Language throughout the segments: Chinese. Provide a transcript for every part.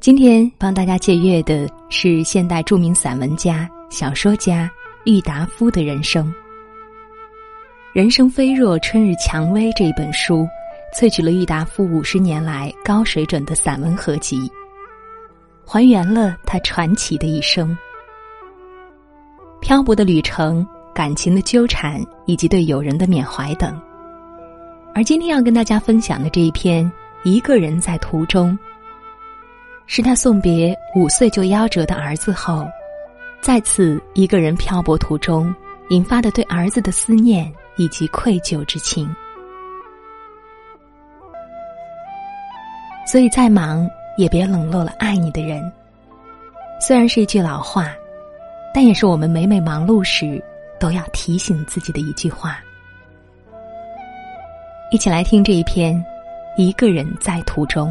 今天帮大家借阅的是现代著名散文家、小说家郁达夫的人生。《人生飞若春日蔷薇》这一本书，萃取了郁达夫五十年来高水准的散文合集，还原了他传奇的一生。漂泊的旅程、感情的纠缠以及对友人的缅怀等。而今天要跟大家分享的这一篇《一个人在途中》。是他送别五岁就夭折的儿子后，再次一个人漂泊途中引发的对儿子的思念以及愧疚之情。所以再忙也别冷落了爱你的人。虽然是一句老话，但也是我们每每忙碌时都要提醒自己的一句话。一起来听这一篇《一个人在途中》。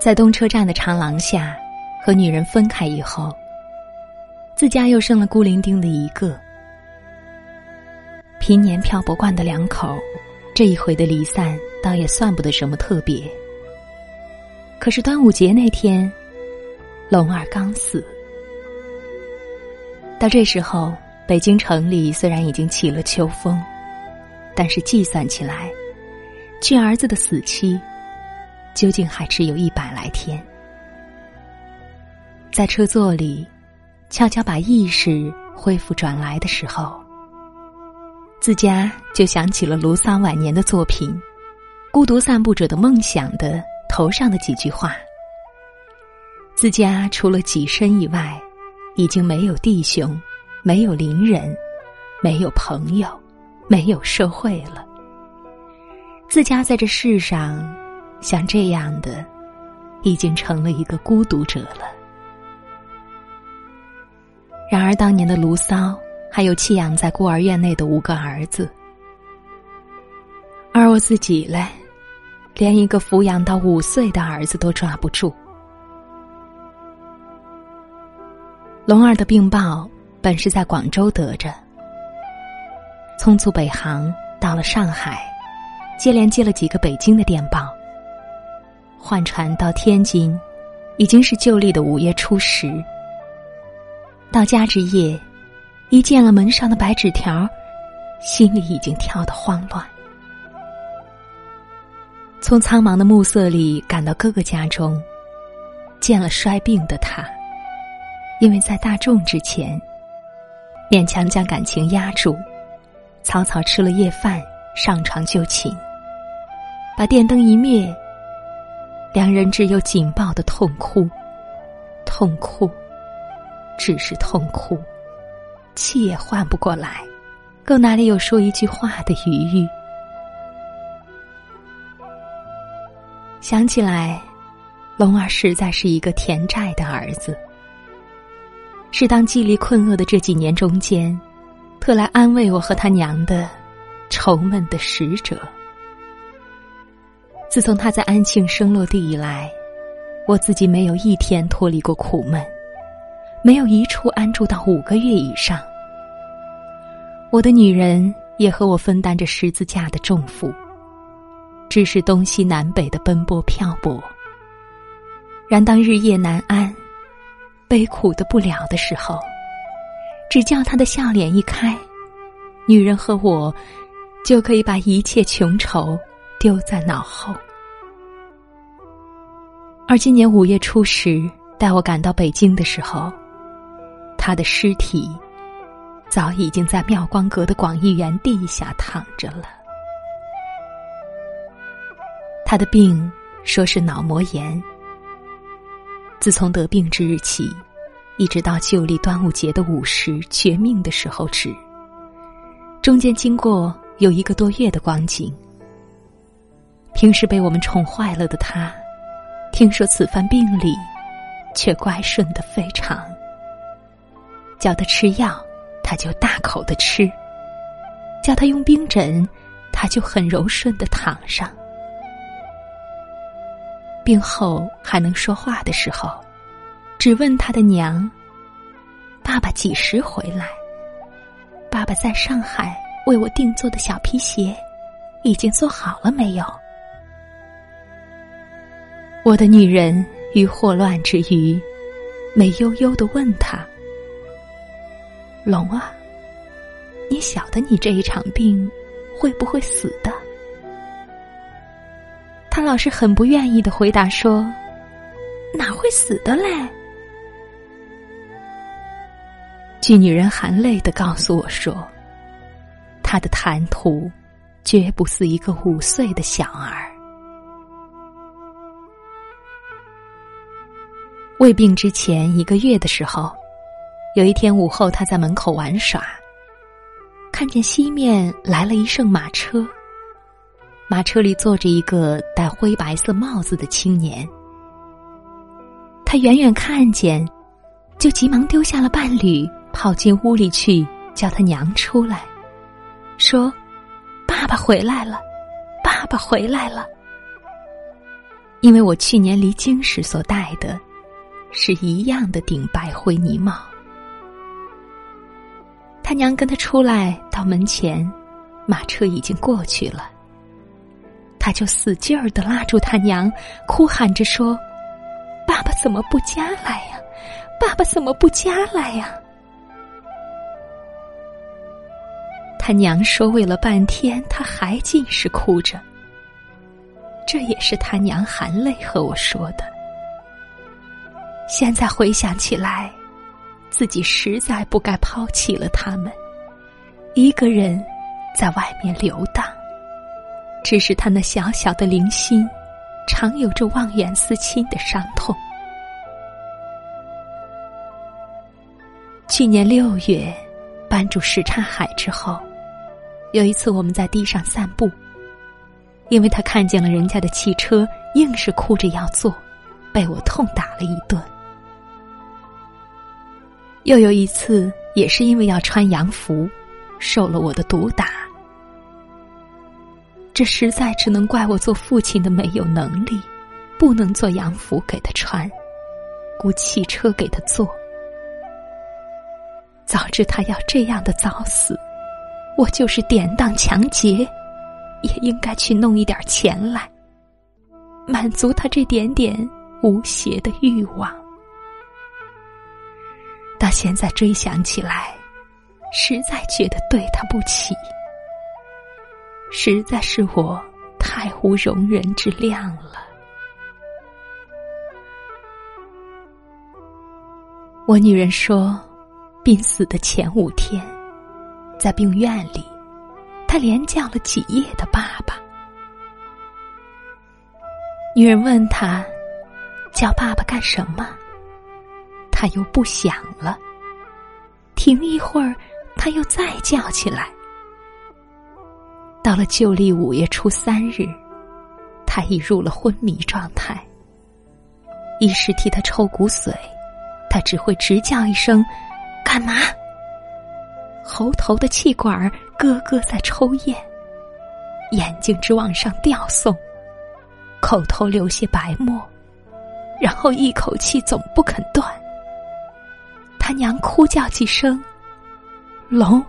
在东车站的长廊下，和女人分开以后，自家又剩了孤零零的一个。平年漂泊惯的两口，这一回的离散倒也算不得什么特别。可是端午节那天，龙儿刚死。到这时候，北京城里虽然已经起了秋风，但是计算起来，距儿子的死期。究竟还只有一百来天，在车座里，悄悄把意识恢复转来的时候，自家就想起了卢桑晚年的作品《孤独散步者的梦想》的头上的几句话：自家除了己身以外，已经没有弟兄，没有邻人，没有朋友，没有社会了。自家在这世上。像这样的，已经成了一个孤独者了。然而，当年的卢骚还有弃养在孤儿院内的五个儿子，而我自己嘞，连一个抚养到五岁的儿子都抓不住。龙儿的病报本是在广州得着，匆促北航到了上海，接连接了几个北京的电报。换船到天津，已经是旧历的五月初十。到家之夜，一见了门上的白纸条，心里已经跳得慌乱。从苍茫的暮色里赶到哥哥家中，见了衰病的他，因为在大众之前，勉强将感情压住，草草吃了夜饭，上床就寝，把电灯一灭。两人只有紧抱的痛哭，痛哭，只是痛哭，气也换不过来，更哪里有说一句话的余裕？想起来，龙儿实在是一个田寨的儿子，是当寂力困厄的这几年中间，特来安慰我和他娘的愁闷的使者。自从他在安庆生落地以来，我自己没有一天脱离过苦闷，没有一处安住到五个月以上。我的女人也和我分担着十字架的重负，只是东西南北的奔波漂泊。然当日夜难安，悲苦的不了的时候，只叫他的笑脸一开，女人和我就可以把一切穷愁。丢在脑后。而今年五月初十，带我赶到北京的时候，他的尸体早已经在妙光阁的广义园地下躺着了。他的病说是脑膜炎，自从得病之日起，一直到旧历端午节的午时绝命的时候止，中间经过有一个多月的光景。平时被我们宠坏了的他，听说此番病里，却乖顺的非常。叫他吃药，他就大口的吃；叫他用冰枕，他就很柔顺的躺上。病后还能说话的时候，只问他的娘：“爸爸几时回来？爸爸在上海为我定做的小皮鞋，已经做好了没有？”我的女人于霍乱之余，美悠悠的问他：“龙啊，你晓得你这一场病会不会死的？”他老是很不愿意的回答说：“哪会死的嘞？”据女人含泪的告诉我说：“她的谈吐绝不似一个五岁的小儿。”胃病之前一个月的时候，有一天午后，他在门口玩耍，看见西面来了一乘马车，马车里坐着一个戴灰白色帽子的青年。他远远看见，就急忙丢下了伴侣，跑进屋里去叫他娘出来，说：“爸爸回来了，爸爸回来了。”因为我去年离京时所戴的。是一样的顶白灰泥帽。他娘跟他出来到门前，马车已经过去了。他就使劲儿的拉住他娘，哭喊着说：“爸爸怎么不家来呀？爸爸怎么不家来呀？”他娘说：“喂了半天，他还尽是哭着。”这也是他娘含泪和我说的。现在回想起来，自己实在不该抛弃了他们，一个人在外面游荡。只是他那小小的灵心，常有着望远思亲的伤痛。去年六月搬住什刹海之后，有一次我们在地上散步，因为他看见了人家的汽车，硬是哭着要坐，被我痛打了一顿。又有一次，也是因为要穿洋服，受了我的毒打。这实在只能怪我做父亲的没有能力，不能做洋服给他穿，雇汽车给他坐。早知他要这样的早死，我就是典当抢劫，也应该去弄一点钱来，满足他这点点无邪的欲望。现在追想起来，实在觉得对他不起，实在是我太无容人之量了。我女人说，病死的前五天，在病院里，她连叫了几夜的爸爸。女人问他，叫爸爸干什么？他又不响了，停一会儿，他又再叫起来。到了旧历五月初三日，他已入了昏迷状态。医师替他抽骨髓，他只会直叫一声“干嘛”，喉头的气管咯咯在抽咽，眼睛直往上吊送，口头流些白沫，然后一口气总不肯断。他娘哭叫几声，龙，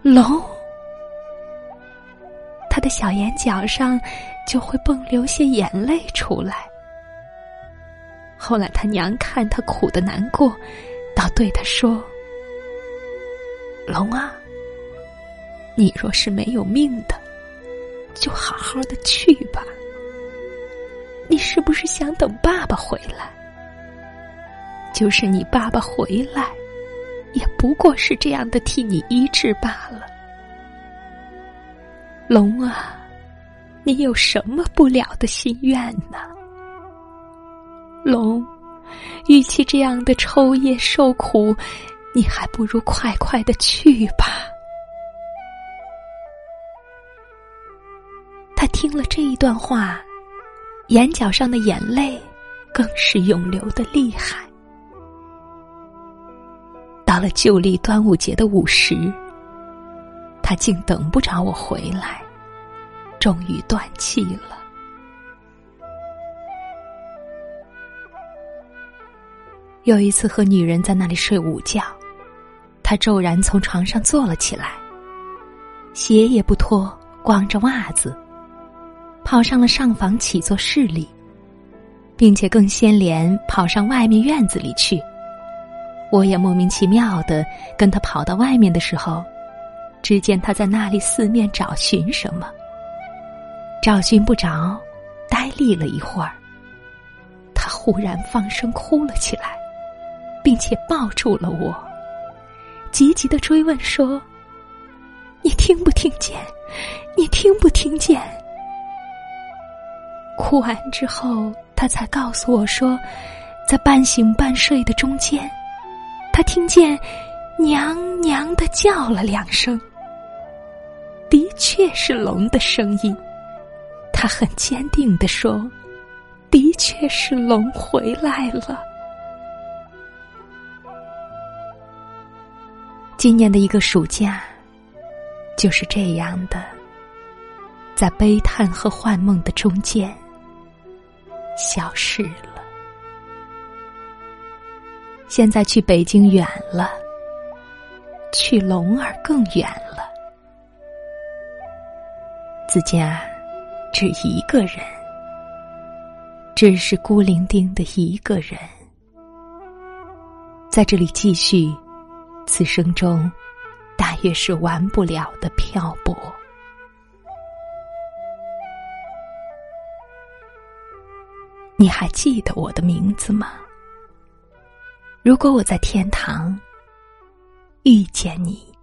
龙，他的小眼角上就会迸流些眼泪出来。后来他娘看他苦的难过，倒对他说：“龙啊，你若是没有命的，就好好的去吧。你是不是想等爸爸回来？”就是你爸爸回来，也不过是这样的替你医治罢了。龙啊，你有什么不了的心愿呢？龙，与其这样的抽噎受苦，你还不如快快的去吧。他听了这一段话，眼角上的眼泪更是涌流的厉害。到了旧历端午节的午时，他竟等不着我回来，终于断气了。有一次和女人在那里睡午觉，他骤然从床上坐了起来，鞋也不脱，光着袜子，跑上了上房起坐室里，并且更先连跑上外面院子里去。我也莫名其妙的跟他跑到外面的时候，只见他在那里四面找寻什么，找寻不着，呆立了一会儿。他忽然放声哭了起来，并且抱住了我，急急的追问说：“你听不听见？你听不听见？”哭完之后，他才告诉我说，在半醒半睡的中间，他听见“娘娘”的叫了两声，的确是龙的声音。他很坚定的说：“的确是龙回来了。”今年的一个暑假，就是这样的，在悲叹和幻梦的中间。消失了。现在去北京远了，去龙儿更远了。子家只一个人，只是孤零零的一个人，在这里继续此生中大约是完不了的漂泊。你还记得我的名字吗？如果我在天堂遇见你。